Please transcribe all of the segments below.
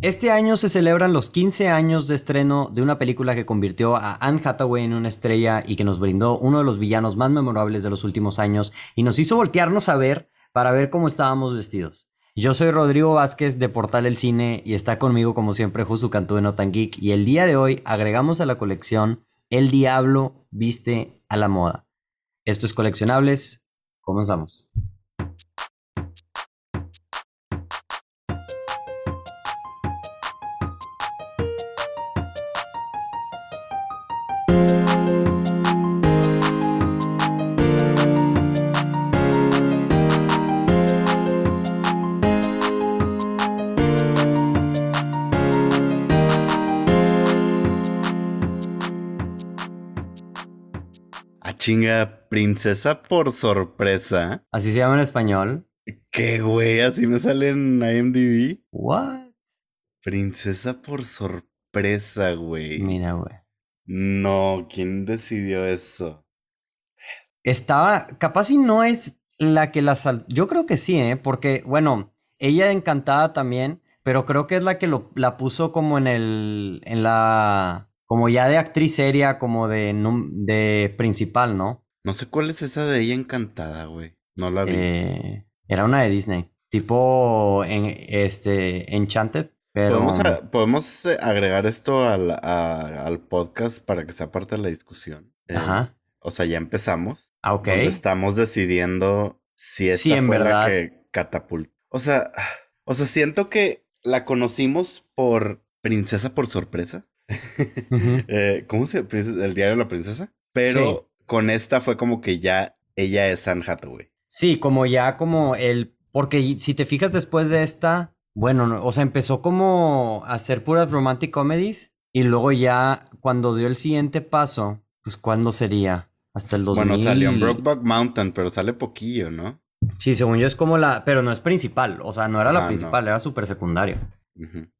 Este año se celebran los 15 años de estreno de una película que convirtió a Anne Hathaway en una estrella y que nos brindó uno de los villanos más memorables de los últimos años y nos hizo voltearnos a ver para ver cómo estábamos vestidos. Yo soy Rodrigo Vázquez de Portal El Cine y está conmigo como siempre Josu Cantú de Notan Geek y el día de hoy agregamos a la colección El Diablo Viste a la Moda. Esto es Coleccionables, comenzamos. Chinga, princesa por sorpresa. Así se llama en español. ¿Qué güey? Así me sale en IMDb. What? Princesa por sorpresa, güey. Mira, güey. No, ¿quién decidió eso? Estaba, capaz si no es la que la sal... Yo creo que sí, ¿eh? Porque, bueno, ella encantada también, pero creo que es la que lo, la puso como en el, en la, como ya de actriz seria, como de, de principal, ¿no? No sé cuál es esa de ella encantada, güey. No la vi. Eh, era una de Disney. Tipo en este Enchanted. Pero... ¿Podemos, eh, agregar esto al, al, podcast para que sea parte de la discusión. Eh, Ajá. O sea, ya empezamos. Ah, ok. Estamos decidiendo si esta sí, en fue verdad. la que catapultó. O sea, o sea, siento que la conocimos por Princesa por sorpresa. Eh, ¿Cómo se El diario de la princesa? Pero con esta fue como que ya ella es Anne Hathaway. Sí, como ya como el... Porque si te fijas después de esta, bueno, o sea, empezó como a hacer puras romantic comedies y luego ya cuando dio el siguiente paso, pues ¿cuándo sería? Hasta el 2000. Bueno, salió en Brokeback Mountain, pero sale poquillo, ¿no? Sí, según yo es como la... Pero no es principal, o sea, no era la ah, principal, era súper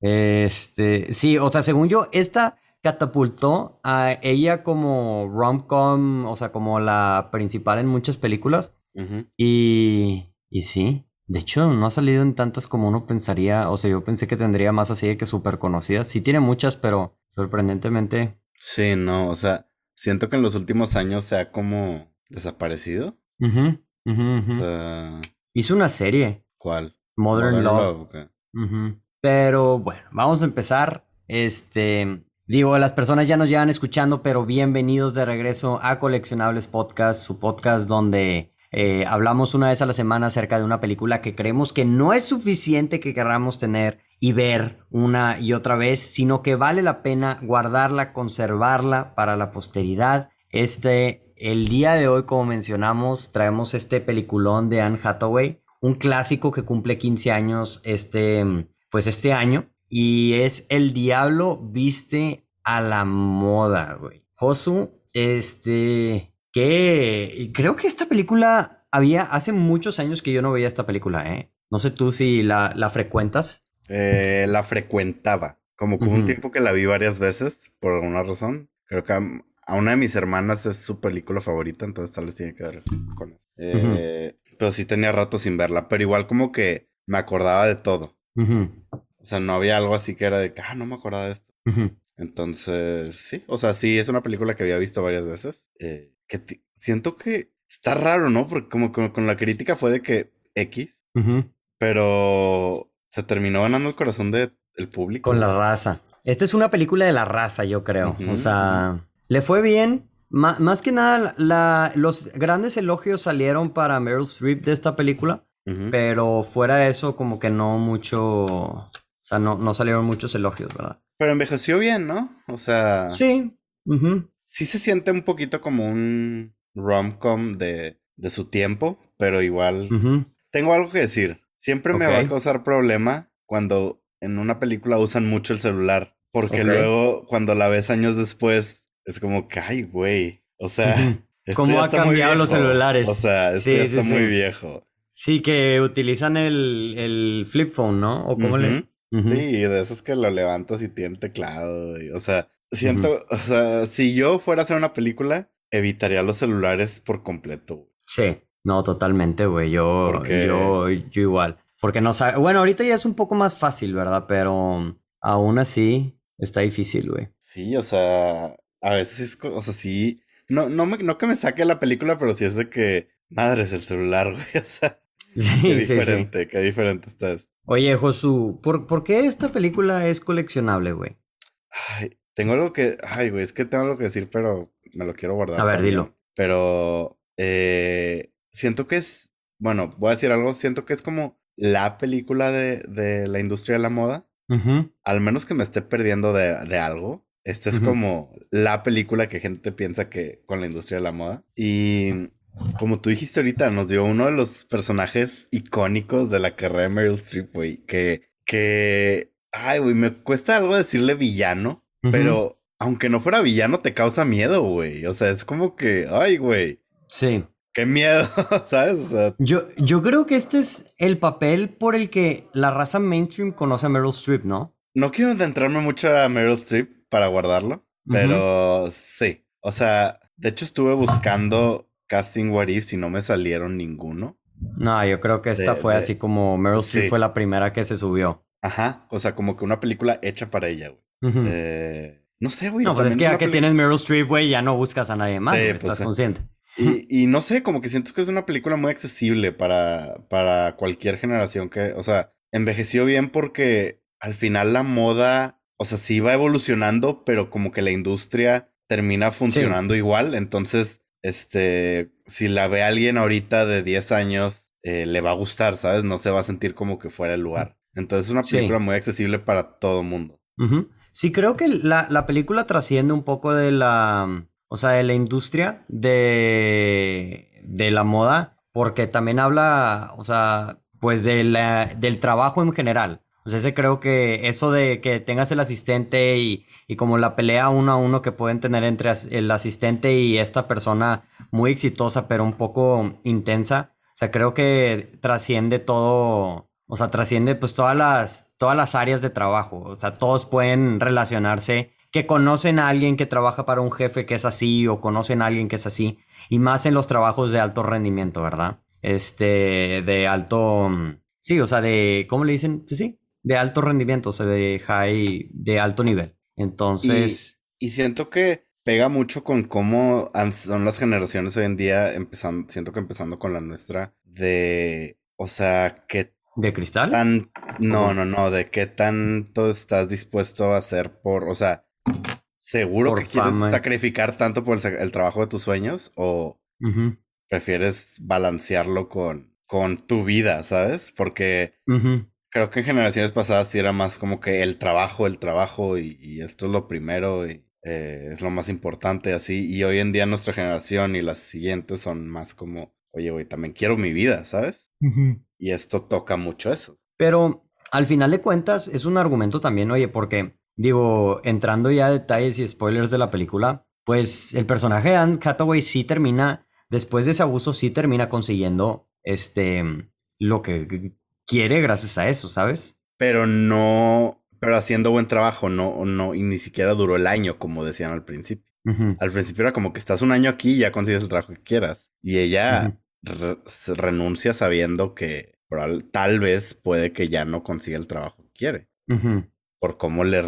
Este, sí, o sea, según yo, esta catapultó a ella como rom-com, o sea, como la principal en muchas películas. y, y sí, de hecho, no ha salido en tantas como uno pensaría. O sea, yo pensé que tendría más así de que súper conocidas. Sí tiene muchas, pero sorprendentemente. Sí, no, o sea, siento que en los últimos años se ha como desaparecido. Hizo una serie. ¿Cuál? Modern, Love. Pero bueno, vamos a empezar. Este, digo, las personas ya nos llevan escuchando, pero bienvenidos de regreso a Coleccionables Podcast, su podcast donde eh, hablamos una vez a la semana acerca de una película que creemos que no es suficiente que queramos tener y ver una y otra vez, sino que vale la pena guardarla, conservarla para la posteridad. Este, el día de hoy, como mencionamos, traemos este peliculón de Anne Hathaway, un clásico que cumple 15 años este pues este año. Y es El Diablo Viste a la Moda, güey. Josu, este, que creo que esta película había hace muchos años que yo no veía esta película, ¿eh? No sé tú si la, la frecuentas. Eh, la frecuentaba. Como que un tiempo que la vi varias veces, por alguna razón. Creo que a, una de mis hermanas es su película favorita, entonces tal vez tiene que ver con eso. Eh, pero sí tenía rato sin verla, pero igual como que me acordaba de todo. O sea, no había algo así que era de que, ah, no me acordaba de esto. Entonces, sí, o sea, sí, es una película que había visto varias veces. Eh, que siento que está raro, ¿no? Porque como, con la crítica fue de que X, pero se terminó ganando el corazón del público. Con la raza. Esta es una película de la raza, yo creo. O sea, le fue bien. más que nada, la, los grandes elogios salieron para Meryl Streep de esta película. Pero fuera de eso, como que no mucho. O sea, no, no salieron muchos elogios, ¿verdad? Pero envejeció bien, ¿no? O sea. Sí. Sí se siente un poquito como un rom-com de, de su tiempo, pero igual. Tengo algo que decir. Siempre me va a causar problema cuando en una película usan mucho el celular. Porque luego, cuando la ves años después, es como que, ay, güey. O sea. ¿Cómo ha cambiado los celulares? O sea, esto ya está muy viejo. Sí, que utilizan el, el flip phone, ¿no? ¿O cómo le...? Sí, de esos que lo levantas y tiene teclado. o sea, siento... O sea, si yo fuera a hacer una película, evitaría los celulares por completo. Sí, no, totalmente, güey. Yo, yo, yo igual. Porque no sabe... Bueno, ahorita ya es un poco más fácil, ¿verdad? Pero... aún así está difícil, güey. Sí, o sea, a veces es, o sea, sí, no, no, me, no que me saque la película, pero sí es de que, madre, es el celular, güey, o sea, sí, qué diferente, qué diferente está esto. Oye, Josu, ¿por, ¿por qué esta película es coleccionable, güey? Ay, tengo algo que, ay, güey, es que tengo algo que decir, pero me lo quiero guardar. A ver, dilo. Pero, eh, siento que es, bueno, voy a decir algo, siento que es como la película de, de la industria de la moda. Al menos que me esté perdiendo de, de algo. Esta es como la película que gente piensa que con la industria de la moda. Y como tú dijiste ahorita, nos dio uno de los personajes icónicos de la carrera de Meryl Streep, güey. Que, que, ay, güey, me cuesta algo decirle villano, pero aunque no fuera villano, te causa miedo, güey. O sea, es como que, ay, güey. Sí. Qué miedo, ¿sabes? yo, yo creo que este es el papel por el que la raza mainstream conoce a Meryl Streep, ¿no? No quiero adentrarme mucho a Meryl Streep, para guardarlo. Pero sí. O sea, de hecho estuve buscando casting what if y no me salieron ninguno. No, yo creo que esta fue así como Meryl Streep fue la primera que se subió. Ajá. O sea, como que una película hecha para ella, güey. eh, no sé, güey. No, pues es que ya que tienes Meryl Streep, güey, ya no buscas a nadie más, pues estás consciente. Y, y, no sé, como que siento que es una película muy accesible para, para cualquier generación que, o sea, envejeció bien porque al final la moda o sea, sí va evolucionando, pero como que la industria termina funcionando igual. Entonces, este, si la ve alguien ahorita de 10 años, eh, le va a gustar, ¿sabes? No se va a sentir como que fuera el lugar. Entonces, es una película muy accesible para todo el mundo. Sí, creo que la, la, película trasciende un poco de la, o sea, de la industria de, de la moda, porque también habla, o sea, pues de la, del trabajo en general. O sea, ese creo que eso de que tengas el asistente y, y, como la pelea uno a uno que pueden tener entre el asistente y esta persona muy exitosa, pero un poco intensa. O sea, creo que trasciende todo, o sea, trasciende pues todas las, todas las áreas de trabajo. O sea, todos pueden relacionarse, que conocen a alguien que trabaja para un jefe que es así o conocen a alguien que es así. Y más en los trabajos de alto rendimiento, ¿verdad? Este, de alto, sí, o sea, de, ¿cómo le dicen? Pues sí, de alto rendimiento, o sea, de high, de alto nivel. Entonces. Y, siento que pega mucho con cómo son las generaciones hoy en día, empezando, siento que empezando con la nuestra, de, o sea, que... ¿De cristal? Tan, no, no, no, de qué tanto estás dispuesto a hacer por, o sea, seguro que quieres sacrificar tanto por el, trabajo de tus sueños o prefieres balancearlo con, con tu vida, ¿sabes? Porque creo que en generaciones pasadas sí era más como que el trabajo, el trabajo y, esto es lo primero y eh, es lo más importante así. Y hoy en día nuestra generación y las siguientes son más como, oye, güey, también quiero mi vida, ¿sabes? Y esto toca mucho eso. Pero al final de cuentas es un argumento también, oye, porque digo, entrando ya a detalles y spoilers de la película, pues el personaje de Anne Hathaway sí termina, después de ese abuso, sí termina consiguiendo este lo que quiere gracias a eso, ¿sabes? Pero no, pero haciendo buen trabajo, no, no, y ni siquiera duró el año, como decían al principio. Al principio era como que estás un año aquí y ya consigues el trabajo que quieras. Y ella renuncia sabiendo que tal vez puede que ya no consiga el trabajo que quiere. Por cómo le,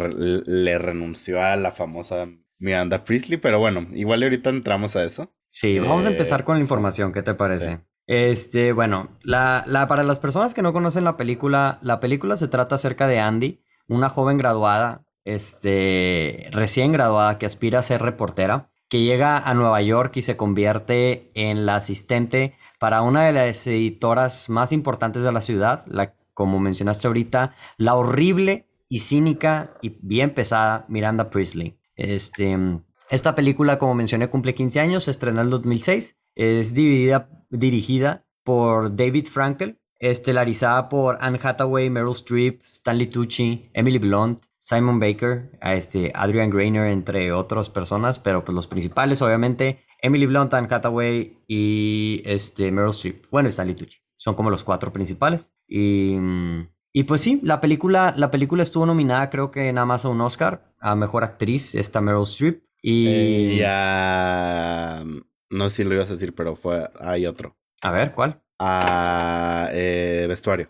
le, renunció a la famosa Miranda Priestley. Pero bueno, igual ahorita entramos a eso. Sí, vamos a empezar con la información. ¿Qué te parece? Este, bueno, la, la, para las personas que no conocen la película, la película se trata acerca de Andy, una joven graduada, este, recién graduada que aspira a ser reportera, que llega a Nueva York y se convierte en la asistente para una de las editoras más importantes de la ciudad, la, como mencionaste ahorita, la horrible y cínica y bien pesada Miranda Priestley. Este, esta película, como mencioné, cumple 15 años, se estrenó en el 2006 es dividida, dirigida por David Frankel, estelarizada por Anne Hathaway, Meryl Streep, Stanley Tucci, Emily Blunt, Simon Baker, este, Adrian Grainer, entre otras personas, pero pues los principales, obviamente, Emily Blunt, Anne Hathaway y este, Meryl Streep. Bueno, Stanley Tucci. Son como los cuatro principales. Y, y pues sí, la película, la película estuvo nominada, creo que nada más a un Oscar, a Mejor Actriz, esta Meryl Streep. Y... Eh. No sé si lo ibas a decir, pero fue. Hay otro. A ver, ¿cuál? Ah, eh, vestuario.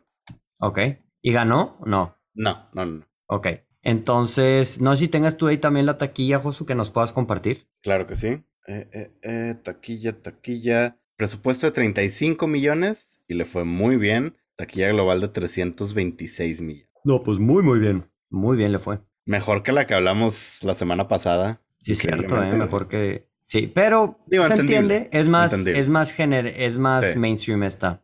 Ok. ¿Y ganó? No. No, no, no. Ok. Entonces, no sé si tengas tú ahí también la taquilla, Josu, que nos puedas compartir. Claro que sí. Eh, eh, eh, taquilla, taquilla. Presupuesto de 35 millones y le fue muy bien. Taquilla global de 326 millones. No, pues muy, muy bien. Muy bien le fue. Mejor que la que hablamos la semana pasada. Sí, cierto, ¿eh? mejor que... Sí, pero se entiende. Es más, es más, gener... es más mainstream esta.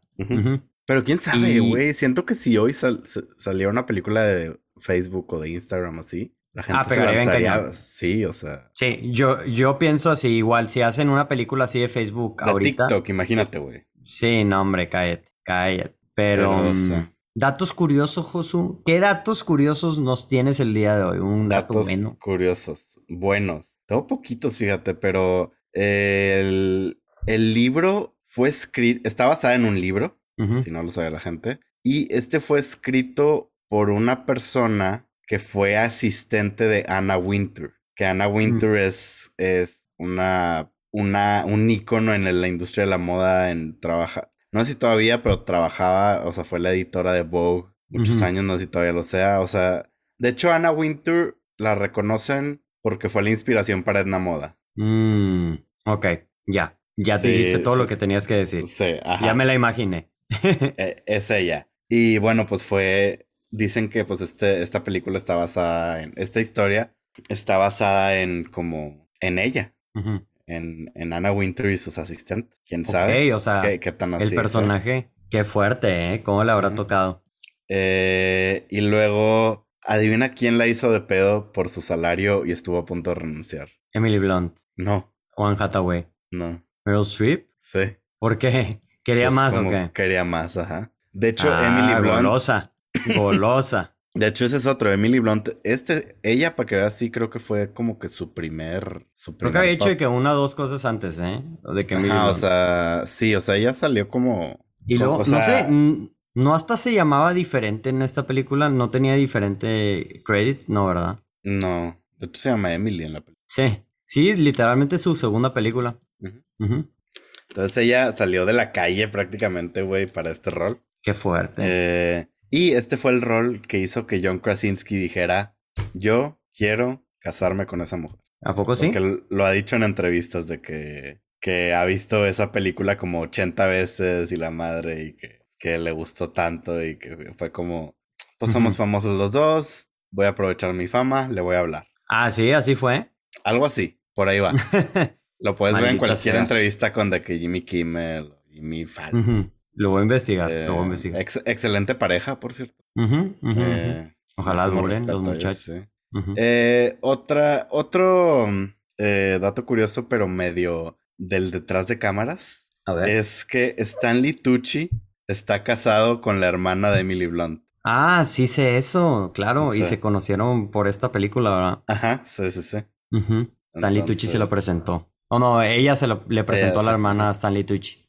Pero quién sabe, güey. Siento que si hoy saliera una película de Facebook o de Instagram así, la gente ah, se lanzaría. Sí, o sea. Sí, yo, yo pienso así, igual, si hacen una película así de Facebook de ahorita. TikTok, imagínate, güey. Sí, no, hombre, cállate, cállate. Pero. Mm, datos curiosos, Josu. ¿Qué datos curiosos nos tienes el día de hoy? Un dato datos bueno. Curiosos, buenos. Tengo poquitos, fíjate, pero el, el libro fue escrito. Está basado en un libro, si no lo sabe la gente. Y este fue escrito por una persona que fue asistente de Anna Winter. Que Anna Winter es, es una, una, un ícono en la industria de la moda en trabajar. No sé si todavía, pero trabajaba, o sea, fue la editora de Vogue muchos años, no sé si todavía lo sea. O sea, de hecho, Anna Winter la reconocen porque fue la inspiración para Edna Moda. Mm, ok, ya. Ya te dijiste todo lo que tenías que decir. Sí, ajá. Ya me la imaginé. E, es ella. Y bueno, pues fue dicen que pues este, esta película está basada en, esta historia está basada en como, en ella. en, en Anna Winter y sus asistentes. ¿Quién sabe? o sea, qué, tan así el personaje, qué fuerte, ¿eh? ¿Cómo le habrá tocado? Eh, y luego, adivina quién la hizo de pedo por su salario y estuvo a punto de renunciar. Emily Blunt. No. Juan Hathaway. No. Meryl Streep. Sí. ¿Por qué? ¿Quería pues más o qué? Quería más, ajá. De hecho, Emily ah, Blunt. Golosa. De hecho, ese es otro, Emily Blunt. Este, ella, para que veas, sí creo que fue como que su primer. Su creo que había hecho que una o dos cosas antes, ¿eh? De que o sea, sí, o sea, ella salió como. Y luego, no sé, no hasta se llamaba diferente en esta película, no tenía diferente credit, no, ¿verdad? No, de hecho se llama Emily en la película. Sí, sí, literalmente su segunda película. Entonces ella salió de la calle prácticamente, güey, para este rol. Qué fuerte. Eh, y este fue el rol que hizo que John Krasinski dijera, yo quiero casarme con esa mujer. ¿A poco sí? Porque lo ha dicho en entrevistas de que, que ha visto esa película como 80 veces y la madre y que, que le gustó tanto y que fue como, pues somos famosos los dos, voy a aprovechar mi fama, le voy a hablar. Ah, sí, así fue. Algo así, por ahí va. lo puedes ver en cualquier entrevista con de que Jimmy Kimmel y mi fan. Lo voy a investigar, lo voy a eh, excelente pareja, por cierto. Eh, Ojalá duren los muchachos. Eh, otra, otro dato curioso, pero medio del detrás de cámaras. A ver. Es que Stanley Tucci está casado con la hermana de Emily Blunt. Ah, sí sé eso, claro. Y se conocieron por esta película, ¿verdad? Ajá, sí, sí, sí. Stanley Tucci se lo presentó. O no, ella se lo, le presentó a la hermana a Stanley Tucci.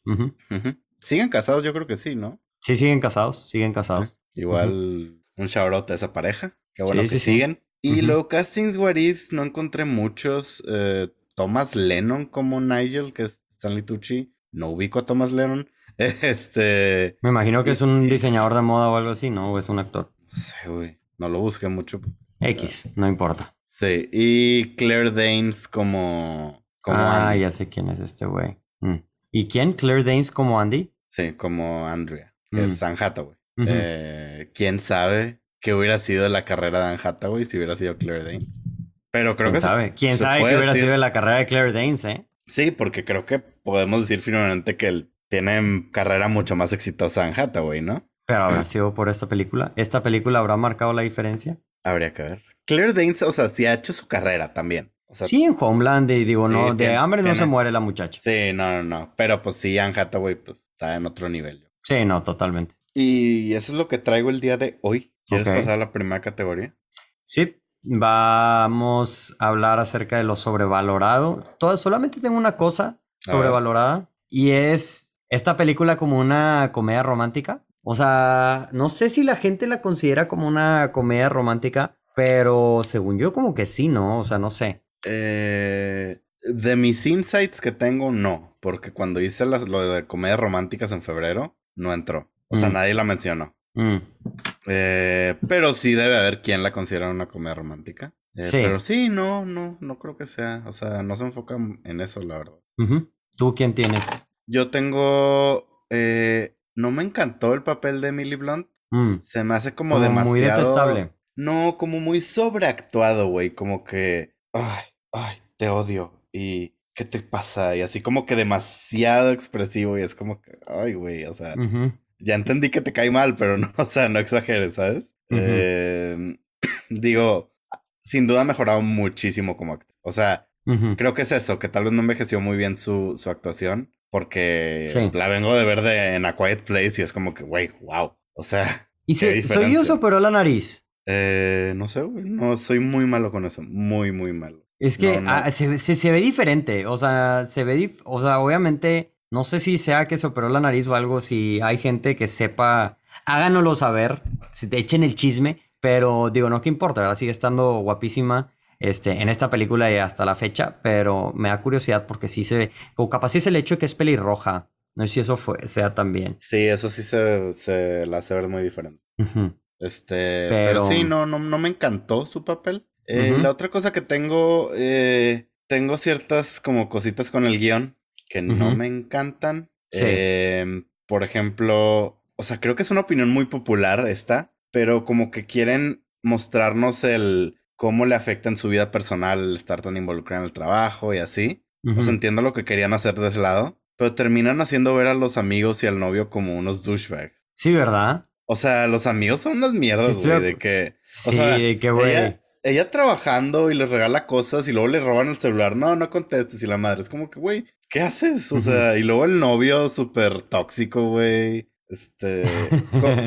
¿Siguen casados? Yo creo que sí, ¿no? Sí, siguen casados, siguen casados. Igual un shout a esa pareja. Qué bueno que siguen. Y luego castings what ifs no encontré muchos. Eh, Thomas Lennon como Nigel, que es Stanley Tucci. No ubico a Thomas Lennon. Este. Me imagino que es un diseñador de moda o algo así, ¿no? O es un actor. Sí, güey. No lo busqué mucho. X, no importa. Sí. Y Claire Danes como. como ah, ya sé quién es este güey. Mm. ¿Y quién? ¿Claire Danes como Andy? Sí, como Andrea, que es mm. Anne Hathaway. Eh, ¿Quién sabe qué hubiera sido la carrera de Anne Hathaway si hubiera sido Claire Danes? Pero creo ¿Quién que sabe? ¿Quién sabe qué hubiera sido la carrera de Claire Danes, eh? Sí, porque creo que podemos decir finalmente que él tiene carrera mucho más exitosa Anne Hathaway, ¿no? Pero habrá sido por esta película. ¿Esta película habrá marcado la diferencia? Habría que ver. Claire Danes, o sea, sí ha hecho su carrera también sí, en Homeland, y digo, no, de hambre no se muere la muchacha. Sí, no, no, no. Pero pues sí, Anne Hathaway pues, está en otro nivel. Sí, no, totalmente. Y eso es lo que traigo el día de hoy. ¿Quieres pasar a la primera categoría? Sí, vamos a hablar acerca de lo sobrevalorado. Todo, solamente tengo una cosa sobrevalorada y es esta película como una comedia romántica. O sea, no sé si la gente la considera como una comedia romántica, pero según yo como que sí, ¿no? O sea, no sé. Eh, de mis insights que tengo, no. Porque cuando hice las, lo de comedias románticas en febrero, no entró. O sea, mm. nadie la mencionó. Mm. Eh, pero sí debe haber quien la considera una comedia romántica. Eh, sí. Pero sí, no, no, no creo que sea. O sea, no se enfoca en eso, la verdad. ¿Tú quién tienes? Yo tengo. Eh, no me encantó el papel de Emily Blunt. Mm. Se me hace como, demasiado. Muy detestable. No, como muy sobreactuado, güey. Como que. Ay, ay, te odio. Y. ¿Qué te pasa? Y así como que demasiado expresivo. Y es como que. Ay, güey. O sea. Ya entendí que te cae mal, pero no, o sea, no exageres, ¿sabes? Em, digo, sin duda ha mejorado muchísimo como actor. O sea, creo que es eso, que tal vez no envejeció muy bien su, su actuación. Porque la vengo de ver de, en A Quiet Place y es como que, güey, wow. O sea. ¿Y si, soy yo operó la nariz? Eh, no sé, güey. No, soy muy malo con eso. Muy, muy malo. Es que ah, se, se, ve diferente. O sea, se ve. o sea, obviamente. No sé si sea que se operó la nariz o algo. Si hay gente que sepa. Háganoslo saber. Si te echen el chisme. Pero digo, no que importa, ¿verdad? Sigue estando guapísima este, en esta película y hasta la fecha, pero me da curiosidad porque sí se ve, o capaz es el hecho de que es pelirroja. No sé si eso fue, sea también. Sí, eso sí se, se la hace ver muy diferente. Este, pero... sí, no, no, no me encantó su papel. Eh, la otra cosa que tengo, eh, tengo ciertas como cositas con el guion que no me encantan. Em, por ejemplo, o sea, creo que es una opinión muy popular esta, pero como que quieren mostrarnos el, cómo le afecta en su vida personal estar tan involucrado en el trabajo y así. Pues entiendo lo que querían hacer de ese lado, pero terminan haciendo ver a los amigos y al novio como unos douchebags. Sí, ¿verdad? O sea, los amigos son unas mierdas, güey, de que... Sí, de que, güey... Ella, trabajando y les regala cosas y luego le roban el celular. No, no contestes. Y la madre es como que, güey, ¿qué haces? O sea, y luego el novio súper tóxico, güey. Este,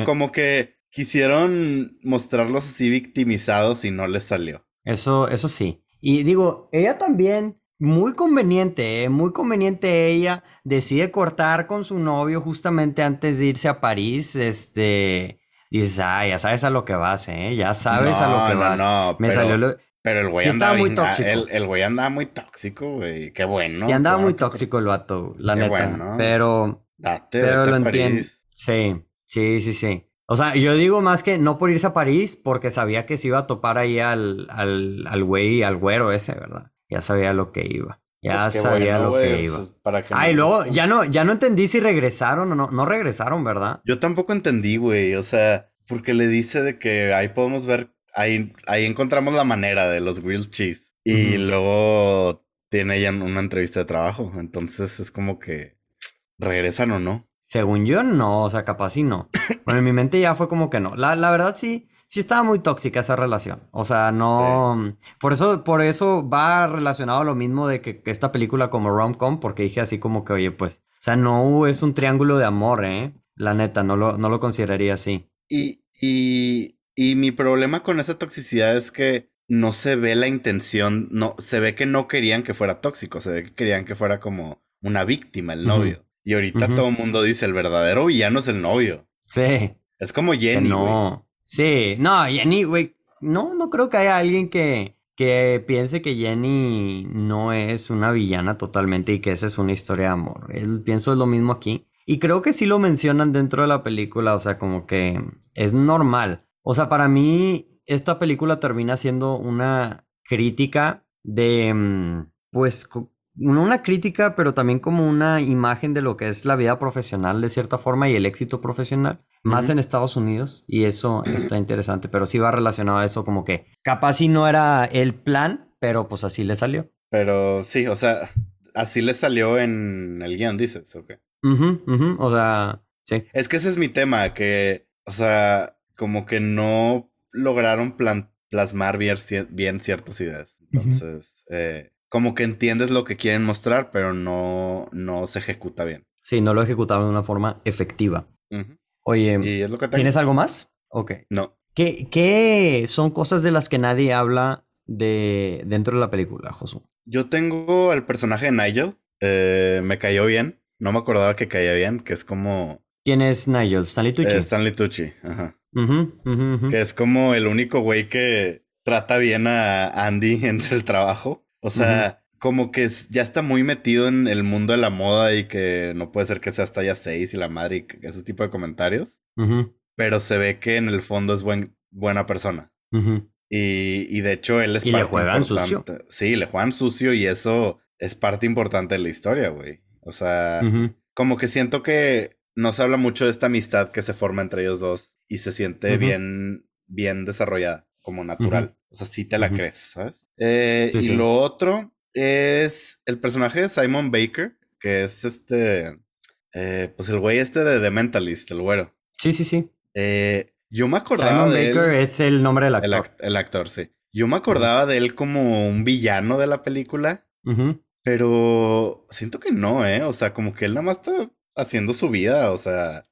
como que quisieron mostrarlos así victimizados y no les salió. Eso, eso sí. Y digo, ella también, muy conveniente, ¿eh? muy conveniente ella, decide cortar con su novio justamente antes de irse a París, este... Dices, ah, ya sabes a lo que vas, ¿eh? Ya sabes a lo que vas. No, Me pero, salió Pero el güey andaba muy tóxico. El, güey andaba muy tóxico, güey. Qué bueno. Y andaba muy tóxico el vato, la neta. Pero... Date, pero lo entiendo. Sí, sí, sí, sí. O sea, yo digo más que no por irse a París, porque sabía que se iba a topar ahí al, al, al güey, al güero ese, ¿verdad? Ya sabía lo que iba. Ya pues sabía lo que iba. Pues, para que Ay, luego ya no, ya no entendí si regresaron o no. No regresaron, ¿verdad? Yo tampoco entendí, güey. O sea, porque le dice de que ahí podemos ver, ahí, ahí encontramos la manera de los grilled cheese. Y luego tiene ella una entrevista de trabajo. Entonces es como que regresan o no. Según yo, no, o sea, capaz sí no. Bueno, en mi mente ya fue como que no. La, la verdad sí, sí estaba muy tóxica esa relación. O sea, no. Por eso, por eso va relacionado a lo mismo de que, esta película como rom-com, porque dije así como que, oye, pues, o sea, no es un triángulo de amor, ¿eh? La neta, no lo, no lo consideraría así. Y, y, y mi problema con esa toxicidad es que no se ve la intención, no, se ve que no querían que fuera tóxico, se ve que querían que fuera como una víctima el novio. Y ahorita todo el mundo dice el verdadero villano es el novio. Sí. Es como Jenny. No. Sí, no, Jenny, güey. No, no creo que haya alguien que, que piense que Jenny no es una villana totalmente y que esa es una historia de amor. Él, pienso es lo mismo aquí. Y creo que sí lo mencionan dentro de la película, o sea, como que es normal. O sea, para mí, esta película termina siendo una crítica de, mm, pues, una crítica, pero también como una imagen de lo que es la vida profesional de cierta forma y el éxito profesional, más en Estados Unidos, y eso está interesante, pero sí va relacionado a eso como que capaz si no era el plan, pero pues así le salió. Pero sí, o sea, así le salió en el guion, dices, ¿ok? o sea, sí. Es que ese es mi tema, que, o sea, como que no lograron plasmar bien, bien, ciertas ideas. Entonces, eh, como que entiendes lo que quieren mostrar, pero no, no se ejecuta bien. Sí, no lo ejecutaron de una forma efectiva. Oye, ¿tienes algo más? Ok. No. ¿Qué, ¿Qué, son cosas de las que nadie habla de dentro de la película, Josu? Yo tengo el personaje de Nigel. Eh, me cayó bien. No me acordaba que caía bien, que es como... ¿Quién es Nigel? ¿Stanley Tucci? Eh, Stanley Tucci, ajá. Que es como el único güey que trata bien a Andy entre el trabajo. O sea, como que ya está muy metido en el mundo de la moda y que no puede ser que sea hasta ya seis y la madre y ese tipo de comentarios. pero se ve que en el fondo es buen, buena persona. y, y, de hecho él es y le juegan sucio. Sí, le juegan sucio y eso es parte importante de la historia, güey. O sea, como que siento que no se habla mucho de esta amistad que se forma entre ellos dos y se siente bien, bien desarrollada, como natural. O sea, sí te la crees, ¿sabes? Eh, y lo otro es el personaje de Simon Baker, que es este, eh, pues el güey este de The Mentalist, el güero. Sí, sí, sí. Eh, yo me acordaba de Baker es el nombre del actor. El, actor, sí. Yo me acordaba de él como un villano de la película. Pero siento que no, ¿eh? O sea, como que él nada más está haciendo su vida, o sea.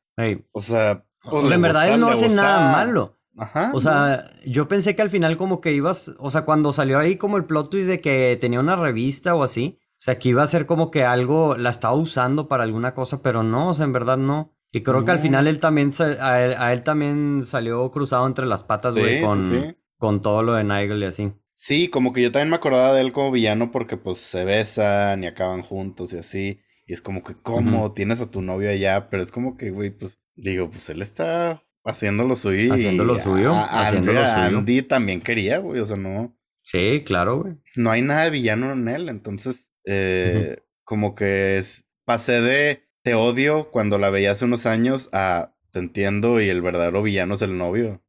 O sea. Pues, en verdad él no hace nada malo. Ajá. O sea, yo pensé que al final como que ibas, o sea, cuando salió ahí como el plot twist de que tenía una revista o así, o sea, que iba a ser como que algo, la estaba usando para alguna cosa, pero no, o sea, en verdad no. Y creo que al final él también, a él, también salió cruzado entre las patas, güey, con, con todo lo de Nigel y así. Sí, como que yo también me acordaba de él como villano porque pues se besan y acaban juntos y así. Y es como que, ¿cómo? Tienes a tu novio allá, pero es como que, güey, pues, digo, pues él está haciendo lo suyo. Haciendo lo suyo. haciendo lo suyo. Andy también quería, güey, o sea, no. Sí, claro, güey. No hay nada de villano en él, entonces, eh, como que es, pasé de te odio cuando la veía hace unos años a te entiendo y el verdadero villano es el novio.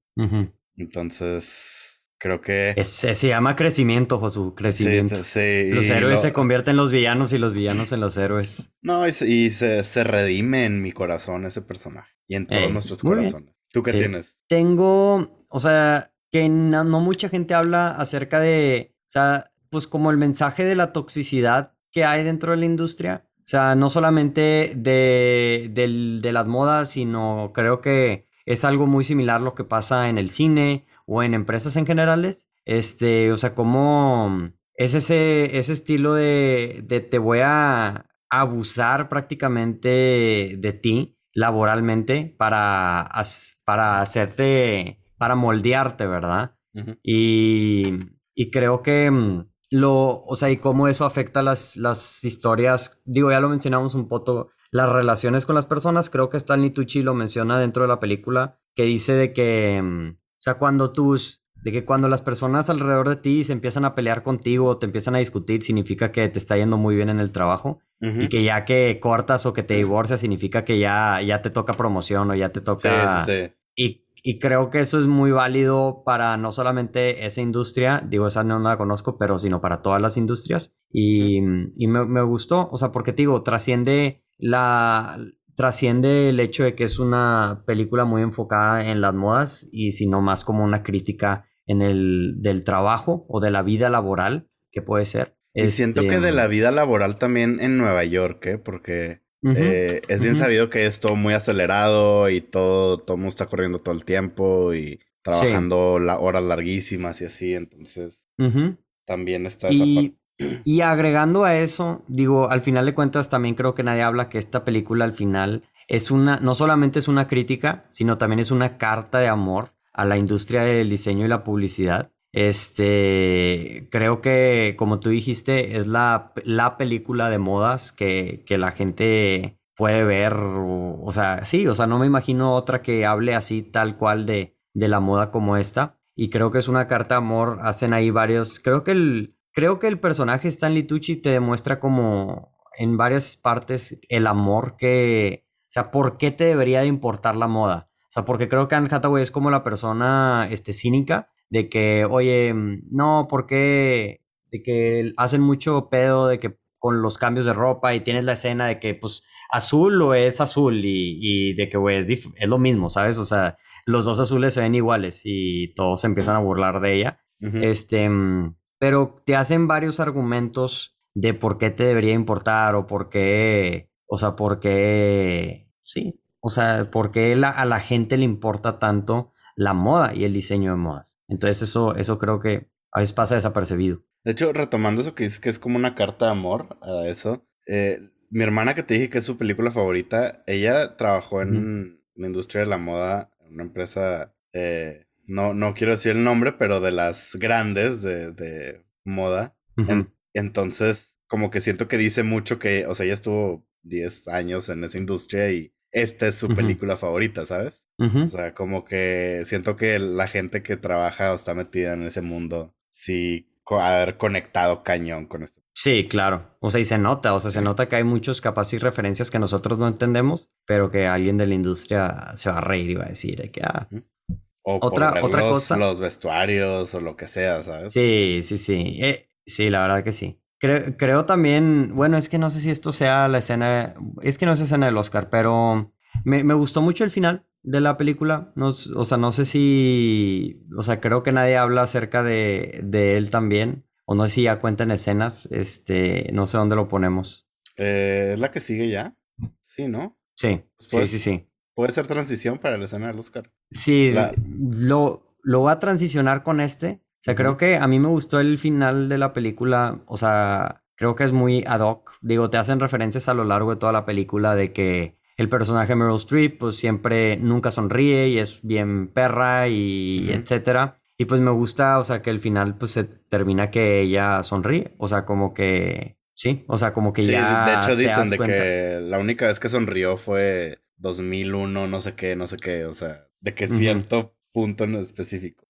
Entonces, Creo que... se llama crecimiento, Josu, crecimiento. Sí, Los héroes se convierten en los villanos y los villanos en los héroes. No, y, se, se, redime en mi corazón ese personaje y en todos nuestros corazones. ¿Tú qué tienes? Tengo, o sea, que no, mucha gente habla acerca de, o sea, pues como el mensaje de la toxicidad que hay dentro de la industria. O sea, no solamente de, de las modas, sino creo que es algo muy similar lo que pasa en el cine o en empresas en generales. Este, o sea, como es ese, ese estilo de, de te voy a abusar prácticamente de ti laboralmente para, para hacerte, para moldearte, ¿verdad? y, y, creo que mm, lo, o sea, y cómo eso afecta las, las historias, digo, ya lo mencionamos un poco, las relaciones con las personas, creo que Stanley Tucci lo menciona dentro de la película, que dice de que, mm, o sea, cuando tus, de que cuando las personas alrededor de ti se empiezan a pelear contigo o te empiezan a discutir, significa que te está yendo muy bien en el trabajo. Y que ya que cortas o que te divorcias, significa que ya, ya te toca promoción o ya te toca... Sí, sí, Y, y, creo que eso es muy válido para no solamente esa industria, digo, esa no la conozco, pero sino para todas las industrias. Y, y me, me, gustó, o sea, porque te digo, trasciende la, trasciende el hecho de que es una película muy enfocada en las modas y sino más como una crítica en el del trabajo o de la vida laboral que puede ser. Y siento que de la vida laboral también en Nueva York, ¿eh? porque eh, es bien sabido que es todo muy acelerado y todo, todo mundo está corriendo todo el tiempo y trabajando horas larguísimas y así, entonces también está esa parte. Y agregando a eso, digo, al final de cuentas también creo que nadie habla que esta película al final es una, no solamente es una crítica, sino también es una carta de amor a la industria del diseño y la publicidad. Este, creo que, como tú dijiste, es la, la película de modas que, que la gente puede ver. O, sea, sí, o sea, no me imagino otra que hable así tal cual de, de la moda como esta. Y creo que es una carta de amor. Hacen ahí varios. Creo que el, Creo que el personaje Stanley Tucci te demuestra como en varias partes el amor que, o sea, ¿por qué te debería de importar la moda? O sea, porque creo que Anne Hathaway es como la persona este, cínica de que, oye, no, ¿por qué? De que hacen mucho pedo de que con los cambios de ropa y tienes la escena de que, pues, azul o es azul y, y de que, güey, es, es, lo mismo, ¿sabes? O sea, los dos azules se ven iguales y todos se empiezan a burlar de ella. Este mm, pero te hacen varios argumentos de por qué te debería importar o por qué, o sea, por qué, sí, o sea, por qué a la gente le importa tanto la moda y el diseño de modas. Entonces eso, eso creo que a veces pasa desapercibido. De hecho, retomando eso que dices que es como una carta de amor a eso, eh, mi hermana que te dije que es su película favorita, ella trabajó en la industria de la moda, en una empresa eh, no, no quiero decir el nombre, pero de las grandes de, de moda. entonces, como que siento que dice mucho que, o sea, ella estuvo 10 años en esa industria y esta es su película favorita, ¿sabes? O sea, como que siento que la gente que trabaja o está metida en ese mundo, sí, haber conectado cañón con esto. Sí, claro. O sea, y se nota, o sea, se nota que hay muchos capas y referencias que nosotros no entendemos, pero que alguien de la industria se va a reír y va a decir que, ah, o otra, otra los, cosa. Los vestuarios o lo que sea, ¿sabes? Sí, sí, sí. Eh, sí, la verdad que sí. Creo, creo también, bueno, es que no sé si esto sea la escena, es que no es escena del Oscar, pero me, me gustó mucho el final de la película. No, o sea, no sé si, o sea, creo que nadie habla acerca de, de él también. O no sé si ya cuentan escenas, este, no sé dónde lo ponemos. Eh, ¿Es la que sigue ya? Sí, ¿no? Sí, sí, sí, sí. Puede ser transición para la escena del Oscar. Sí, lo, lo va a transicionar con este. O sea, creo que a mí me gustó el final de la película. O sea, creo que es muy ad hoc. Digo, te hacen referencias a lo largo de toda la película de que el personaje Meryl Streep, pues siempre nunca sonríe y es bien perra y etcétera. Y pues me gusta, o sea, que el final pues se termina que ella sonríe. O sea, como que sí, o sea, como que sí, ya. De hecho, dicen de que la única vez que sonrió fue 2001, no sé qué, no sé qué, o sea, de que cierto punto en específico.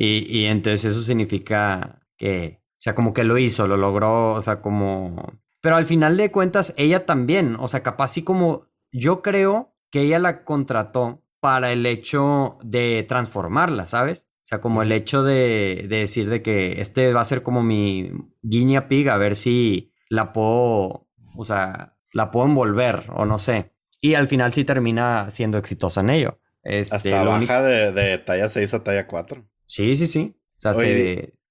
Y, y entonces eso significa que, o sea, como que lo hizo, lo logró, o sea, como... Pero al final de cuentas, ella también, o sea, capaz sí como, yo creo que ella la contrató para el hecho de transformarla, ¿sabes? O sea, como el hecho de, de decir de que este va a ser como mi guinea pig, a ver si la puedo, o sea, la puedo envolver o no sé. Y al final sí termina siendo exitosa en ello. Este, Hasta baja de, talla 6 a talla 4. Sí, sí, sí. O sea,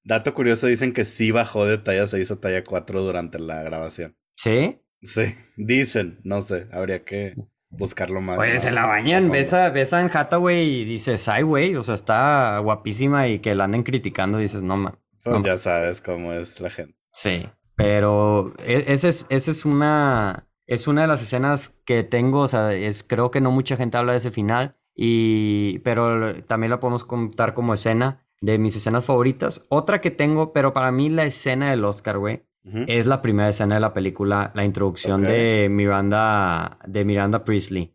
Dato curioso, dicen que sí bajó de talla 6 a talla 4 durante la grabación. ¿Sí? Sí, dicen, no sé, habría que buscarlo más. Oye, se la bañan, ves a, ves a Hathaway y dices, ay, güey, o sea, está guapísima y que la anden criticando, dices, no, man. Pues ya sabes cómo es la gente. Sí, pero e, esa es, esa es una es una de las escenas que tengo, o sea, es, creo que no mucha gente habla de ese final, y, pero también la podemos contar como escena de mis escenas favoritas. Otra que tengo, pero para mí la escena del Oscar, güey, es la primera escena de la película, la introducción de Miranda, de Miranda Priestley.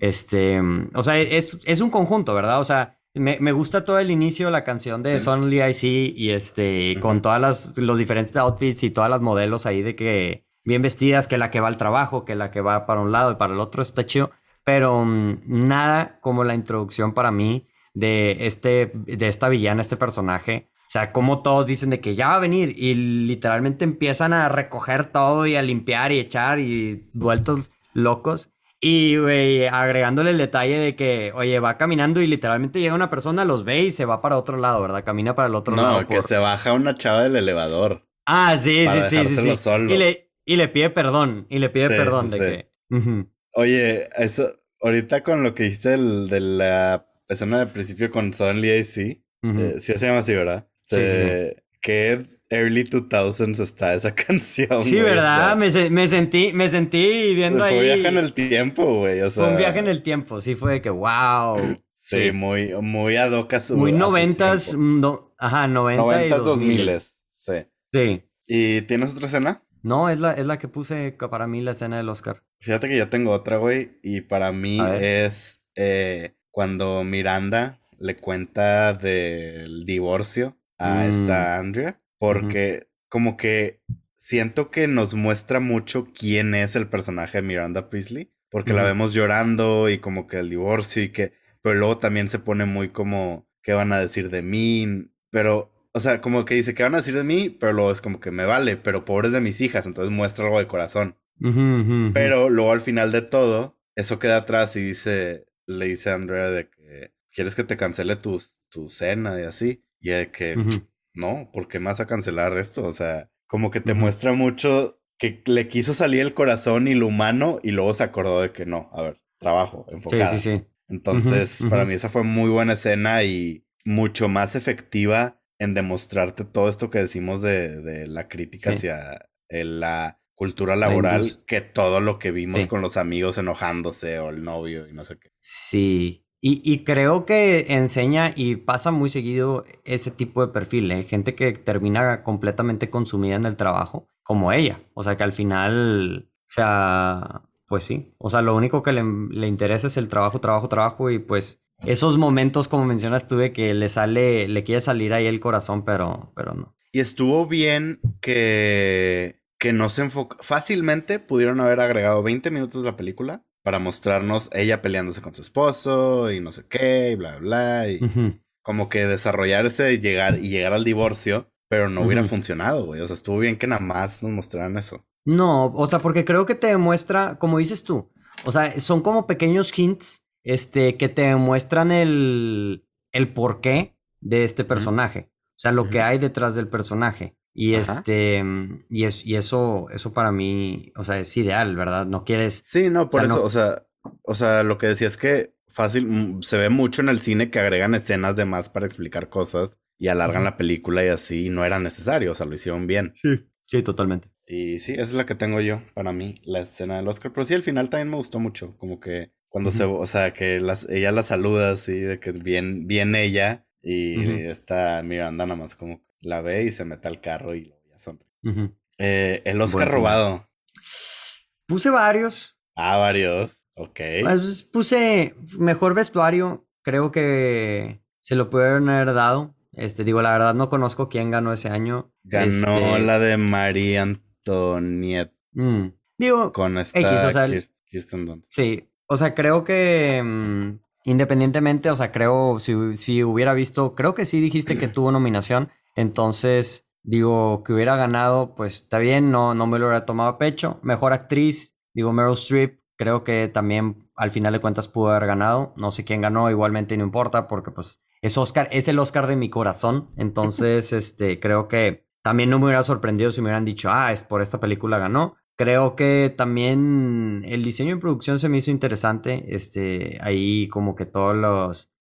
Este, o sea, es, es, un conjunto, ¿verdad? O sea, me, me, gusta todo el inicio, la canción de Suddenly I See y este, con todas las, los diferentes outfits y todas las modelos ahí de que bien vestidas, que la que va al trabajo, que la que va para un lado y para el otro, está chido. Pero mm, nada como la introducción para mí de, este, de esta villana, este personaje. O sea, como todos dicen de que ya va a venir y literalmente empiezan a recoger todo y a limpiar y echar y vueltos locos. Y, güey, agregándole el detalle de que, oye, va caminando y literalmente llega una persona, los ve y se va para otro lado, ¿verdad? Camina para el otro lado. No, que se baja una chava del elevador. Ah, sí, sí, sí, sí, sí. Y le, y le pide perdón, y le pide perdón de que... Oye, eso, ahorita con lo que dijiste de la escena del principio con Suddenly AC, sí eh, sí se llama así, ¿verdad? Sí, sí, Que early 2000s está esa canción. Sí, ¿verdad? me, me, sentí, me sentí viendo ahí. Fue un viaje en el tiempo, güey. O sea... Fue un viaje en el tiempo, sí, fue de que wow. Sí, muy, muy ad hoc Muy noventas, no, ajá, noventas y dos miles. Sí. Sí. ¿Y tienes otra escena? No, es la, es la que puse para mí la escena del Oscar. Fíjate que yo tengo otra, güey, y para mí es eh, cuando Miranda le cuenta del divorcio a esta mm. Andrea, porque como que siento que nos muestra mucho quién es el personaje de Miranda Priestley, porque la vemos llorando y como que el divorcio y que, pero luego también se pone muy como, ¿qué van a decir de mí? Pero o sea, como que dice, ¿qué van a decir de mí? Pero luego es como que me vale, pero pobres de mis hijas, entonces muestra algo de corazón. Pero luego al final de todo, eso queda atrás y dice, le dice a Andrea de que quieres que te cancele tu, tu cena y así. Y de que, no, ¿por qué más a cancelar esto? O sea, como que te muestra mucho que le quiso salir el corazón y lo humano y luego se acordó de que no, a ver, trabajo, enfocado. Sí, sí, sí. Entonces, para mí esa fue muy buena escena y mucho más efectiva en demostrarte todo esto que decimos de, la crítica hacia la cultura laboral que todo lo que vimos con los amigos enojándose o el novio y no sé qué. Sí. Y, creo que enseña y pasa muy seguido ese tipo de perfil, ¿eh? gente que termina completamente consumida en el trabajo, como ella. O sea, que al final, o sea, pues sí. O sea, lo único que le, le interesa es el trabajo, trabajo, trabajo y pues esos momentos, como mencionas tú, de que le sale, le quiere salir ahí el corazón, pero, pero no. Y estuvo bien que, que no se enfoca. Fácilmente pudieron haber agregado 20 minutos de la película para mostrarnos ella peleándose con su esposo y no sé qué, y bla, bla, y como que desarrollarse y llegar, y llegar al divorcio, pero no hubiera funcionado, güey. O sea, estuvo bien que nada más nos mostraran eso. No, o sea, porque creo que te demuestra, como dices tú, o sea, son como pequeños hints este, que te demuestran el, el porqué de este personaje. O sea, lo que hay detrás del personaje. Y este, y, es, y eso, eso para mí, o sea, es ideal, ¿verdad? No quieres. Sí, no, por eso, o sea, o sea, lo que decía es que fácil, mm, se ve mucho en el cine que agregan escenas de más para explicar cosas y alargan la película y así no era necesario, o sea, lo hicieron bien. Sí, sí, totalmente. Y sí, esa es la que tengo yo para mí, la escena del Oscar. Pero sí, al final también me gustó mucho, como que cuando se, o sea, que las, ella la saluda así, de que bien, bien ella y está Miranda nada más como la ve y se mete al carro y lo ya sonríe. eh, el Oscar robado. Puse varios. Ah, varios. Ok. Pues puse mejor vestuario. Creo que se lo pudieron haber dado. Este, digo, la verdad no conozco quién ganó ese año. Ganó este la de María Antonieta. Mm. Digo, con esta Kirsten Dunst. Sí, o sea, creo que mm, independientemente, o sea, creo, si, si hubiera visto, creo que sí dijiste que tuvo nominación. Entonces, digo, que hubiera ganado, pues está bien, no, no me lo hubiera tomado a pecho. Mejor actriz, digo, Meryl Streep, creo que también al final de cuentas pudo haber ganado. No sé quién ganó, igualmente no importa, porque pues es Oscar, es el Oscar de mi corazón. Entonces, este, creo que también no me hubiera sorprendido si me hubieran dicho, ah, es por esta película ganó. Creo que también el diseño y producción se me hizo interesante. Este, ahí como que todos los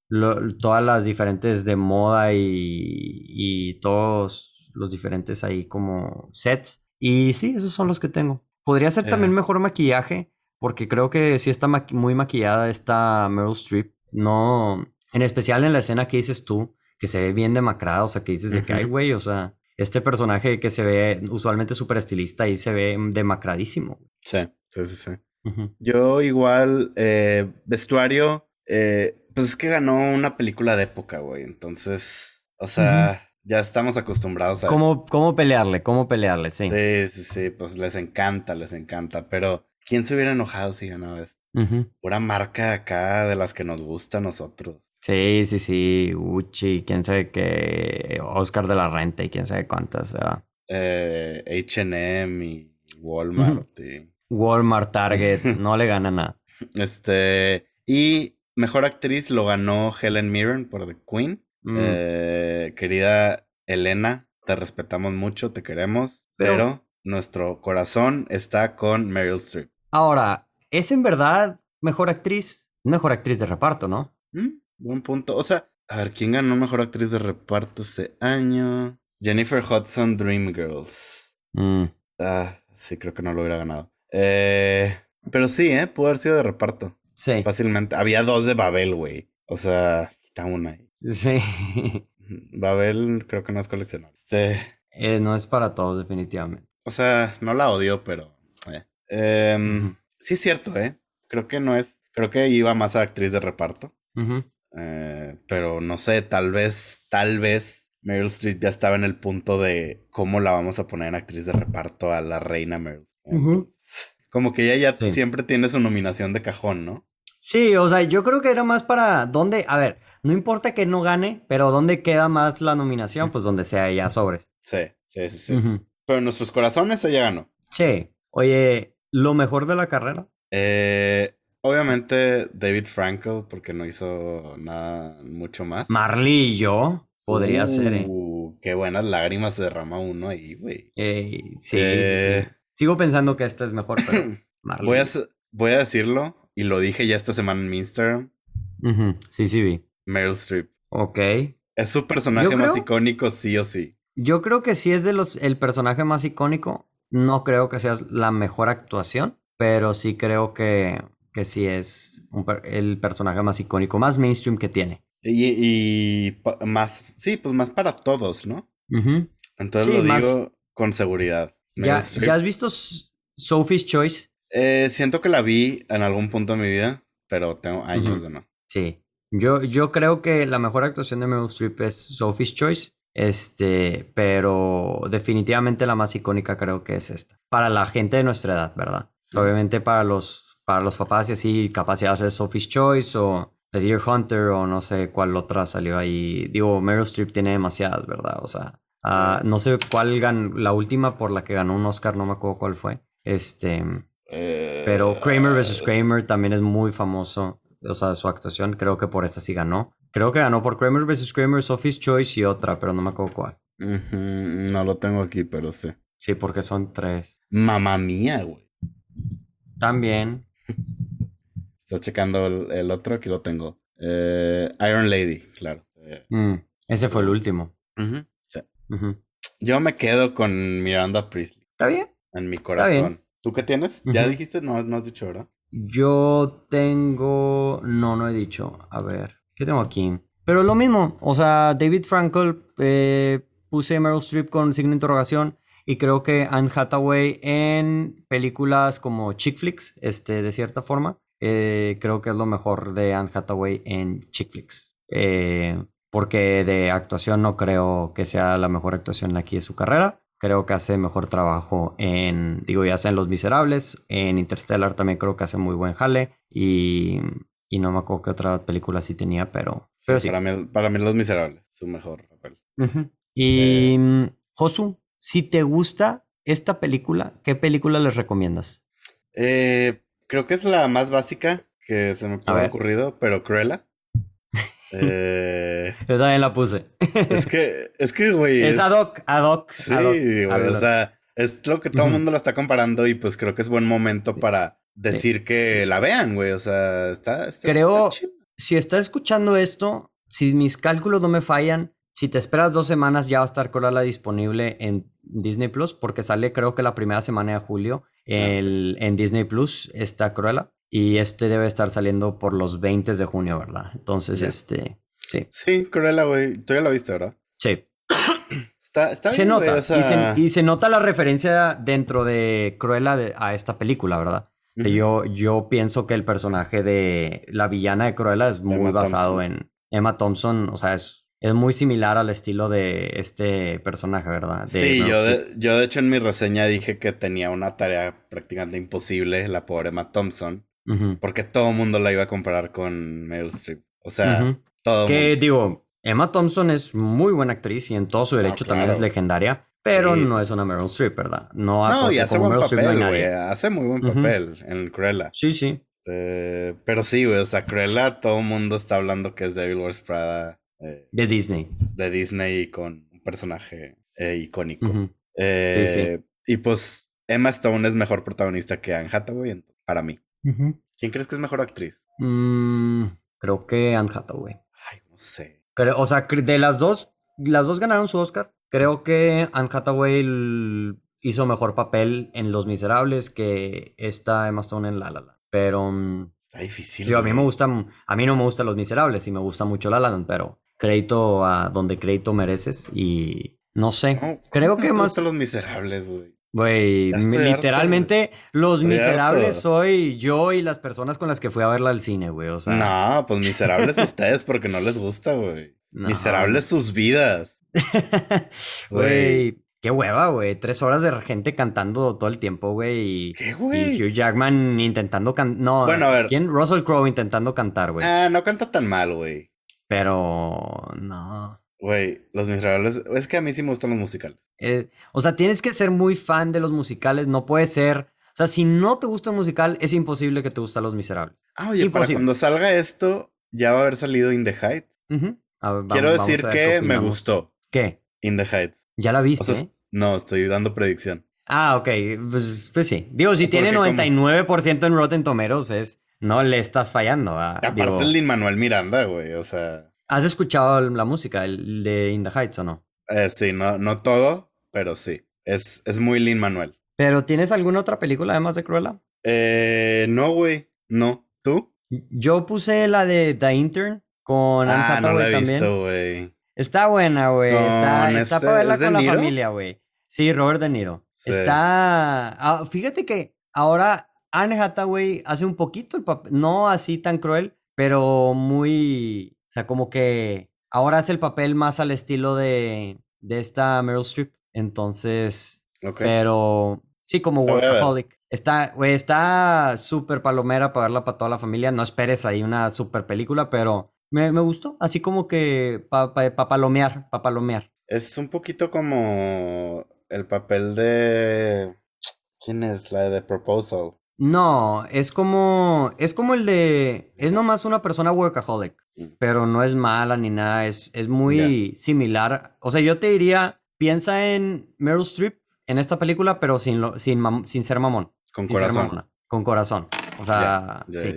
todas las diferentes de moda y, todos los diferentes ahí como sets. Y sí, esos son los que tengo. Podría ser también eh. mejor maquillaje, porque creo que sí está muy maquillada esta Meryl Streep. No, en especial en la escena que dices tú, que se ve bien demacrada, o sea, que dices de que hay, güey, o sea, este personaje que se ve usualmente súper estilista y se ve demacradísimo. Sí, sí, sí, sí. Yo igual, eh, vestuario, eh, pues es que ganó una película de época, güey. Entonces, o sea, ya estamos acostumbrados a. ¿Cómo, ¿Cómo pelearle? ¿Cómo pelearle? Sí. Sí, sí, sí. Pues les encanta, les encanta. Pero, ¿quién se hubiera enojado si ganaba esto? Pura marca acá de las que nos gusta a nosotros. Sí, sí, sí. Uchi, quién sabe qué. Oscar de la Renta y quién sabe cuántas. Eh, HM y Walmart. Walmart, Target. no le gana nada. Este. Y Mejor actriz lo ganó Helen Mirren por The Queen. Mm. Eh, querida Elena, te respetamos mucho, te queremos, pero... nuestro corazón está con Meryl Streep. Ahora, ¿es en verdad mejor actriz? Mejor actriz de reparto, ¿no? Mm, buen punto. O sea, a ver, ¿quién ganó mejor actriz de reparto ese año? Jennifer Hudson, Dreamgirls. Mm. Ah, sí, creo que no lo hubiera ganado. Eh, pero sí, ¿eh? Pudo haber sido de reparto. Sí. Fácilmente. Había dos de Babel, güey. O sea, está una ahí. Sí. Babel creo que no es coleccionable. Eh, no es para todos, definitivamente. O sea, no la odio, pero. Eh. Em, sí es cierto, ¿eh? Creo que no es. Creo que iba más a actriz de reparto. eh, pero no sé, tal vez, tal vez Meryl Streep ya estaba en el punto de cómo la vamos a poner en actriz de reparto a la reina Meryl. Como que ella ya siempre tiene su nominación de cajón, ¿no? Sí, o sea, yo creo que era más para dónde, a ver, no importa que no gane, pero dónde queda más la nominación, pues donde sea ella sobres. Sí, sí, sí, sí. Pero en nuestros corazones ella ganó. Sí. Oye, ¿lo mejor de la carrera? Eh, obviamente David Frankel, porque no hizo nada mucho más. Marley y yo. Podría ser, ¿eh? Uh, qué buenas lágrimas se derrama uno ahí, güey. sí, sí. Eh, Sigo pensando que esta es mejor, pero voy, a, voy a decirlo, y lo dije ya esta semana en mi Instagram. Sí, sí vi. Meryl Streep. Ok. Es su personaje más icónico, sí o sí. Yo creo que sí es de los el personaje más icónico. No creo que sea la mejor actuación, pero sí creo que, que sí es el personaje más icónico, más mainstream que tiene. Y, más, sí, pues más para todos, ¿no? Entonces lo digo con seguridad. ¿Ya, ¿Ya has visto Sophie's Choice? Eh, siento que la vi en algún punto de mi vida, pero tengo años de no. Sí. Yo, yo creo que la mejor actuación de Meryl Streep es Sophie's Choice. Este, pero definitivamente la más icónica creo que es esta. Para la gente de nuestra edad, ¿verdad? Obviamente para los, para los papás y así, capacidad de Sophie's Choice o The Deer Hunter o no sé cuál otra salió ahí. Digo, Meryl Streep tiene demasiadas, ¿verdad? O sea, ah, no sé cuál ganó, la última por la que ganó un Oscar, no me acuerdo cuál fue. Este, pero Kramer vs. Eh, Kramer también es muy famoso. O sea, su actuación, creo que por esta sí ganó. Creo que ganó por Kramer vs. Kramer, Sophie's Choice y otra, pero no me acuerdo cuál. No lo tengo aquí, pero sí. Sí, porque son tres. Mamá mía, güey. También. Estás checando el, otro, aquí lo tengo. Eh, Iron Lady, claro. Mm, ese fue el último. sí. Yo me quedo con Miranda Priestley. ¿Está bien? En mi corazón. ¿Tú qué tienes? ¿Ya dijiste? No, no has dicho, ¿verdad? Yo tengo. No, no he dicho. A ver. ¿Qué tengo aquí? Pero lo mismo. O sea, David Frankel eh, puse Meryl Streep con signo de interrogación. Y creo que Anne Hathaway en películas como chick flicks, este, de cierta forma, eh, creo que es lo mejor de Anne Hathaway en chick flicks. Eh, porque de actuación no creo que sea la mejor actuación aquí de su carrera. Creo que hace mejor trabajo en, digo, ya sea en Los Miserables, en Interstellar también creo que hace muy buen jale. Y, y no me acuerdo qué otra película sí tenía, pero, pero sí. Para, mí, para mí Los Miserables, su mejor papel. Y eh, Josu, si te gusta esta película, ¿qué película les recomiendas? Eh, creo que es la más básica que se me ha ocurrido, pero Cruella. Eh, Yo también la puse. es que, es que, güey. Es, ad hoc, ad hoc. Sí, güey. O sea, es lo que todo el mundo lo está comparando y pues creo que es buen momento para decir que la vean, güey. O sea, está. creo, si estás escuchando esto, si mis cálculos no me fallan, si te esperas dos semanas ya va a estar Cruella disponible en Disney Plus, porque sale creo que la primera semana de julio el, en Disney Plus está Cruella. Y este debe estar saliendo por los 20 de junio, ¿verdad? Entonces, este, sí. Sí, Cruella, güey. Tú ya la viste, ¿verdad? Sí. Está, está se nota. y, se, nota la referencia dentro de Cruella a esta película, ¿verdad? yo, yo pienso que el personaje de la villana de Cruella es muy basado en Emma Thompson. O sea, es, es muy similar al estilo de este personaje, ¿verdad? sí, yo de, yo de hecho en mi reseña dije que tenía una tarea prácticamente imposible, la pobre Emma Thompson. Porque todo el mundo la iba a comparar con Meryl Streep. O sea, todo Que digo, Emma Thompson es muy buena actriz y en todo su derecho también es legendaria. Pero no es una Meryl Streep, ¿verdad? No, no y hace buen papel, güey. hace muy buen papel en Cruella. Sí, sí. Este, pero sí, güey. O sea, Cruella, todo el mundo está hablando que es Devil Wears Prada. Eh, de Disney. De Disney con un personaje eh, icónico. Eh, sí, sí. Y pues Emma Stone es mejor protagonista que Anne Hathaway, para mí. ¿Quién crees que es mejor actriz? Mm, creo que Anne Hathaway. Ay, no sé. o sea, de las dos, las dos ganaron su Oscar. Creo que Anne Hathaway hizo mejor papel en Los Miserables que esta Emma Stone en La La Land. Pero... Mm, Está difícil. A mí me gustan, a mí no me gustan Los Miserables y me gusta mucho La La Land, pero crédito a donde crédito mereces y no sé. creo que más... Los Miserables, güey. Güey, literalmente los miserables soy yo y las personas con las que fui a verla al cine, güey. O sea. No, pues miserables ustedes porque no les gusta, güey. Miserables sus vidas. Güey, qué hueva, güey. Tres horas de gente cantando todo el tiempo, güey. ¿Qué, güey? Y Hugh Jackman intentando cantar. No, bueno, a ver. ¿Quién? Russell Crowe intentando cantar, güey. Ah, no canta tan mal, güey. Pero no. Güey, Los Miserables, es que a mí sí me gustan los musicales. Eh, o sea, tienes que ser muy fan de los musicales, no puede ser... O sea, si no te gusta el musical, es imposible que te gusten Los Miserables. Ah, oye, para cuando salga esto, ya va a haber salido In the Heights. Quiero decir que me gustó. ¿Qué? In the Heights. ¿Ya la viste? no, estoy dando predicción. Ah, ok. Pues, pues sí. Digo, si tiene 99% en Rotten Tomatoes, es... No le estás fallando. Aparte el Lin Manuel Miranda, güey, o sea... ¿Has escuchado la música el de In the Heights o no? Eh, sí, no, no todo, pero sí. Es, es muy Lin Manuel. ¿Pero tienes alguna otra película además de Cruella? Eh, no, güey. No. ¿Tú? Yo puse la de The Intern con Anne ah, no la he visto, güey. Está buena, güey. Está, está este, para verla con la familia, güey. Sí, Robert De Niro. Está. Ah, fíjate que ahora Anne Hathaway hace un poquito el papel, no así tan cruel, pero muy, sea, como que ahora hace el papel más al estilo de, de esta Meryl Streep. Entonces, pero sí, como workaholic. Está, güey, está súper palomera para verla para toda la familia. No esperes ahí una super película, pero me, me gustó. Así como que para pa, palomear, para palomear. Es un poquito como el papel de... ¿Quién es? La de Proposal. No, es como, es como el de, es nomás una persona workaholic, mm. pero no es mala ni nada, es, es muy similar. O sea, yo te diría, piensa en Meryl Streep en esta película, pero sin, sin, sin ser mamón. Con corazón. con corazón. O sea, sí.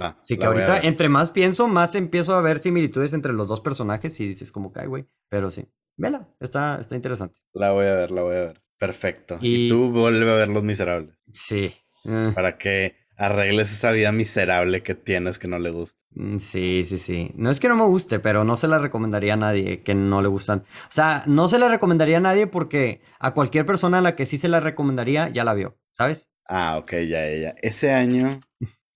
Va, sí, que ahorita entre más pienso, más empiezo a ver similitudes entre los dos personajes y dices como que, güey. Pero sí, vela, está, está interesante. La voy a ver, la voy a ver. Perfecto. Y, tú vuelve a ver Los Miserables. Sí. Eh. Para que arregles esa vida miserable que tienes que no le gusta. Mm, sí, sí, sí. No es que no me guste, pero no se la recomendaría a nadie que no le gustan. O sea, no se la recomendaría a nadie porque a cualquier persona a la que sí se la recomendaría ya la vio, ¿sabes? Ah, ok, ya, ya. Ese año.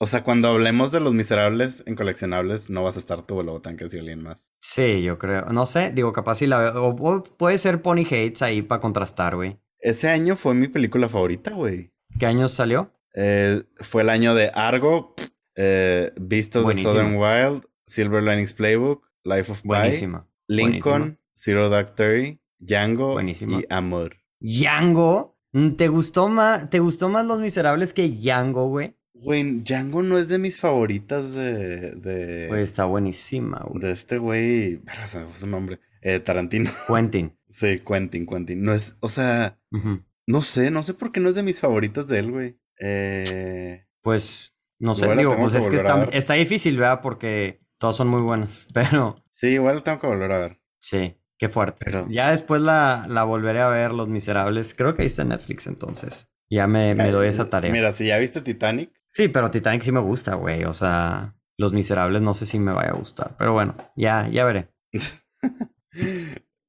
O sea, cuando hablemos de los miserables en coleccionables, no vas a estar tú, luego tan que si alguien más. Sí, yo creo. No sé, digo, capaz si la veo. O, puede ser Pony Hates ahí para contrastar, güey. Ese año fue mi película favorita, güey. ¿Qué año salió? Eh, fue el año de Argo, eh, Vistos de Southern Wild, Silver Linings Playbook, Life of Pi, Lincoln, Zero Dark Thirty, Django y Amor. ¿Django? Mm, ¿Te gustó más, ¿Te gustó más Los Miserables que Django, güey? Güey, Django no es de mis favoritas de. de güey, está buenísima, güey. De este güey. Se me fue su nombre. Eh, Tarantino. Quentin. sí, Quentin, Quentin. No es. O sea. No sé, no sé por qué no es de mis favoritas de él, güey. Eh. Pues. No sé, digo, pues es que está, está, difícil, ¿verdad? Porque todas son muy buenas, pero. Sí, igual tengo que volver a ver. Sí. Qué fuerte. Pero... Ya después la, la volveré a ver, Los Miserables. Creo que ahí está en Netflix entonces. Ya me, me doy esa tarea. Mira, si ya viste Titanic. Sí, pero Titanic sí me gusta, güey. O sea, Los Miserables no sé si me vaya a gustar. Pero bueno, ya, ya veré.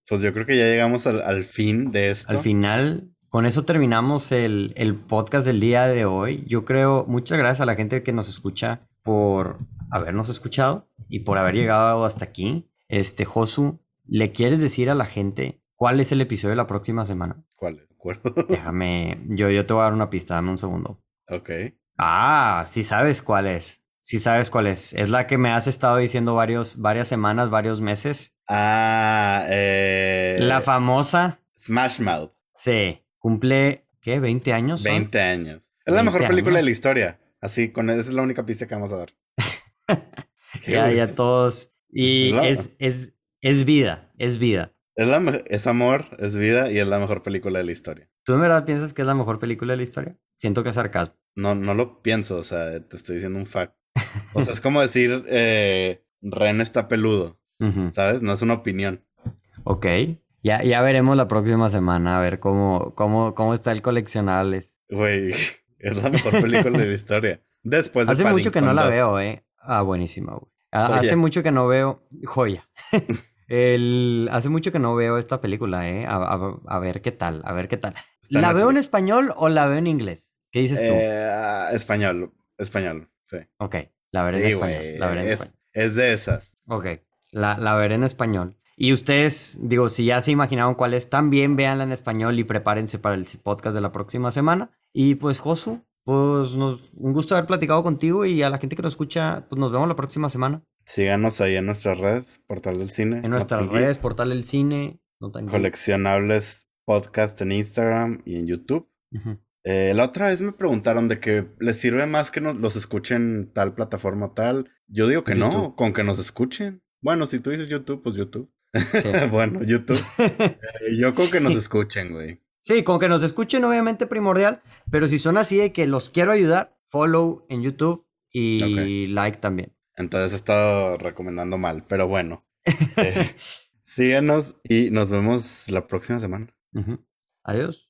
pues yo creo que ya llegamos al, al, fin de esto. Al final, con eso terminamos el, el podcast del día de hoy. Yo creo, muchas gracias a la gente que nos escucha por habernos escuchado y por haber llegado hasta aquí. Este, Josu, ¿Le quieres decir a la gente cuál es el episodio de la próxima semana? ¿Cuál? ¿De acuerdo? Déjame, yo, yo te voy a dar una pista, dame un segundo. Ok. Ah, sí sabes cuál es. Sí sabes cuál es. Es la que me has estado diciendo varios, varias semanas, varios meses. Ah, eh... La famosa. Smash Mouth. Sí. Cumple, ¿qué? ¿20 años? 20 años. Es la mejor película de la historia. Así, con esa es la única pista que vamos a dar. ya, ya todos. Y es, es, es vida, es vida. Es, la, es amor, es vida y es la mejor película de la historia. ¿Tú en verdad piensas que es la mejor película de la historia? Siento que es sarcasmo. No, no lo pienso, o sea, te estoy diciendo un fact. O sea, es como decir, eh, Ren está peludo, ¿sabes? No es una opinión. Ok. Ya, ya veremos la próxima semana a ver cómo, cómo, cómo está el coleccionables. Güey, es la mejor película de la historia. Después de Hace mucho que no la veo, ¿eh? Ah, buenísima, güey. Hace mucho que no veo. Joya. El... Hace mucho que no veo esta película, ¿eh? A, ver qué tal, a ver qué tal. ¿La veo en español o la veo en inglés? ¿Qué dices tú? Eh, español, español, sí. Ok, la veré en español. La veré en es, español. es de esas. Ok, la, la veré en español. Y ustedes, digo, si ya se imaginaron cuál es, también véanla en español y prepárense para el podcast de la próxima semana. Y pues, Josu, pues nos, un gusto haber platicado contigo y a la gente que nos escucha, pues nos vemos la próxima semana. Síganos ahí en nuestras redes, Portal del Cine. En nuestras redes, Portal del Cine. Coleccionables podcast en Instagram y en YouTube. Eh, la otra vez me preguntaron de que les sirve más que nos, los escuchen tal plataforma tal. Yo digo que no, con que nos escuchen. Bueno, si tú dices YouTube, pues YouTube. bueno, YouTube. Eh, yo con que nos escuchen, güey. Sí, con que nos escuchen, obviamente primordial, pero si son así de que los quiero ayudar, follow en YouTube y like también. Entonces he estado recomendando mal, pero bueno. Eh, síganos y nos vemos la próxima semana. Adiós.